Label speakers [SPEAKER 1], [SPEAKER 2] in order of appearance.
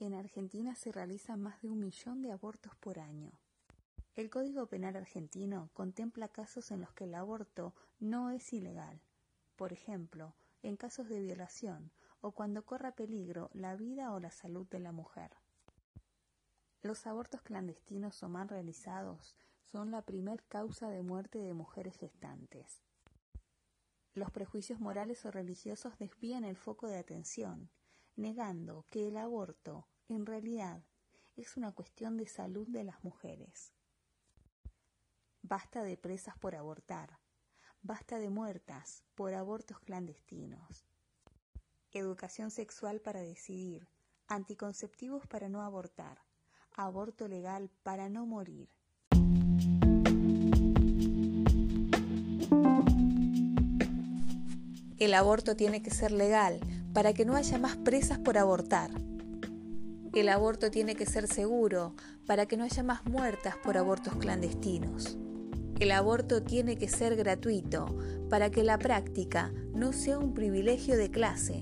[SPEAKER 1] En Argentina se realizan más de un millón de abortos por año. El Código Penal argentino contempla casos en los que el aborto no es ilegal. Por ejemplo, en casos de violación o cuando corra peligro la vida o la salud de la mujer. Los abortos clandestinos o mal realizados son la primer causa de muerte de mujeres gestantes. Los prejuicios morales o religiosos desvían el foco de atención negando que el aborto en realidad es una cuestión de salud de las mujeres. Basta de presas por abortar, basta de muertas por abortos clandestinos. Educación sexual para decidir, anticonceptivos para no abortar, aborto legal para no morir. El aborto tiene que ser legal para que no haya más presas por abortar. El aborto tiene que ser seguro para que no haya más muertas por abortos clandestinos. El aborto tiene que ser gratuito para que la práctica no sea un privilegio de clase